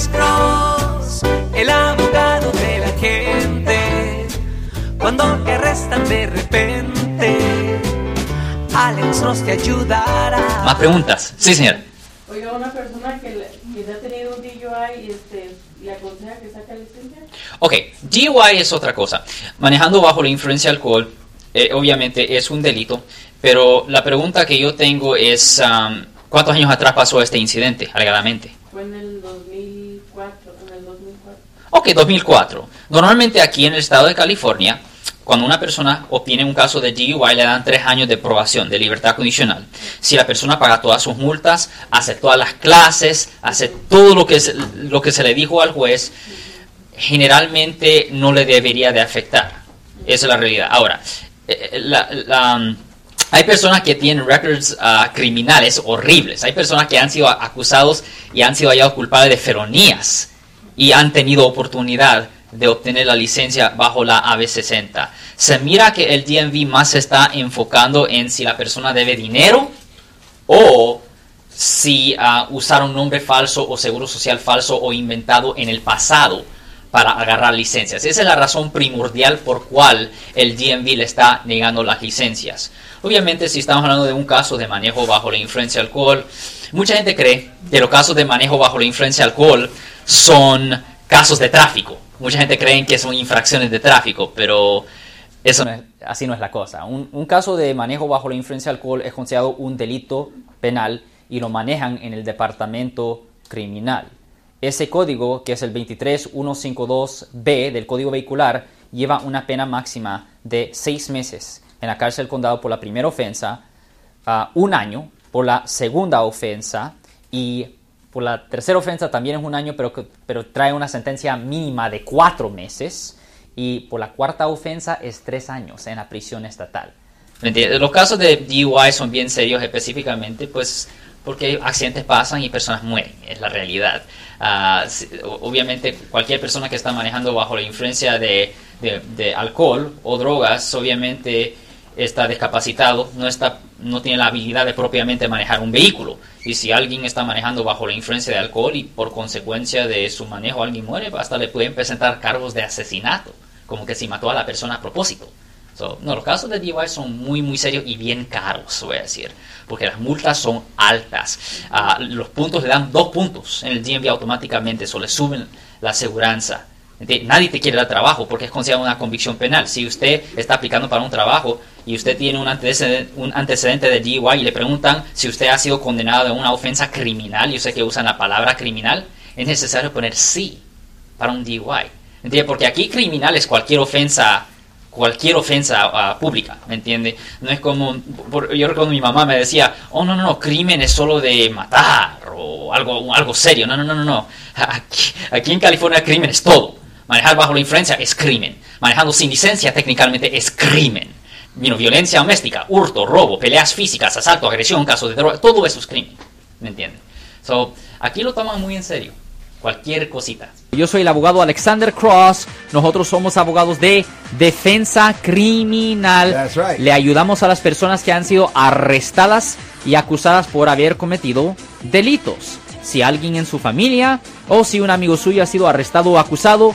Alex Cross, el abogado de la gente. Cuando te arrestan de repente, Alex Cross te ayudará. Más preguntas. Sí, señora. Oiga, una persona que, le- que ya ha tenido un DUI y este, le aconseja que saque licencia. Ok, DUI es otra cosa. Manejando bajo la influencia de alcohol, eh, obviamente es un delito, pero la pregunta que yo tengo es, um, ¿cuántos años atrás pasó este incidente, alegadamente? Fue en el Ok, 2004. Normalmente aquí en el estado de California, cuando una persona obtiene un caso de DUI, le dan tres años de probación, de libertad condicional. Si la persona paga todas sus multas, hace todas las clases, hace todo lo que se, lo que se le dijo al juez, generalmente no le debería de afectar. Esa es la realidad. Ahora, eh, la, um, hay personas que tienen records ah, criminales horribles. Hay personas que han sido acusados y han sido hallados culpables de feronías y han tenido oportunidad de obtener la licencia bajo la AB60. Se mira que el DMV más se está enfocando en si la persona debe dinero o si ah, usaron nombre falso o seguro social falso o inventado en el pasado para agarrar licencias. Esa es la razón primordial por cual el DMV le está negando las licencias. Obviamente, si estamos hablando de un caso de manejo bajo la influencia alcohol, mucha gente cree que los casos de manejo bajo la influencia alcohol son casos de tráfico. Mucha gente cree que son infracciones de tráfico, pero eso así no es la cosa. Un, caso de manejo bajo la influencia de alcohol es considerado un delito penal y lo manejan en el departamento criminal. Ese código, que es el 23152B del Código Vehicular, lleva una pena máxima de seis meses en la cárcel del condado por la primera ofensa, ah, un año por la segunda ofensa y por la tercera ofensa también es un año, pero, pero trae una sentencia mínima de cuatro meses. Y por la cuarta ofensa es tres años en la prisión estatal. Los casos de DUI son bien serios específicamente, pues porque accidentes pasan y personas mueren, es la realidad. O- obviamente cualquier persona que está manejando bajo la influencia de, de- de alcohol o drogas, obviamente está discapacitado, no, está, no tiene la habilidad de propiamente manejar un vehículo. Y si alguien está manejando bajo la influencia de alcohol y por consecuencia de su manejo alguien muere, hasta le pueden presentar cargos de asesinato, como que si mató a la persona a propósito. So, no, los casos de DUI son muy, muy serios y bien caros, voy a decir, porque las multas son altas. Ah, los puntos le dan dos puntos en el DMV automáticamente, eso le suben la aseguranza. Enti- Nadie te quiere dar trabajo porque es considerado una convicción penal. Si usted está aplicando para un trabajo y usted tiene un antecedente, un antecedente de DUI y le preguntan si usted ha sido condenado de una ofensa criminal, yo sé que usan la palabra criminal, es necesario poner sí para un DUI. ¿Entiende? Porque aquí criminal es cualquier ofensa cualquier ofensa ah, pública, ¿me entiende? No es como, por- yo recuerdo mi mamá me decía, oh no, no, no, crimen es solo de matar o algo, algo serio, no, no, no, no, no, aquí, aquí en California crimen es todo, manejar bajo la influencia es crimen, manejando sin licencia técnicamente es crimen, You know, violencia doméstica, hurto, robo, peleas físicas, asalto, agresión, casos de droga, todo eso es crimen, ¿me entiende? So, aquí lo toman muy en serio, cualquier cosita. Yo soy el abogado Alexander Cross. Nosotros somos abogados de defensa criminal. That's right. Le ayudamos a las personas que han sido arrestadas y acusadas por haber cometido delitos. Si alguien en su familia o si un amigo suyo ha sido arrestado o acusado,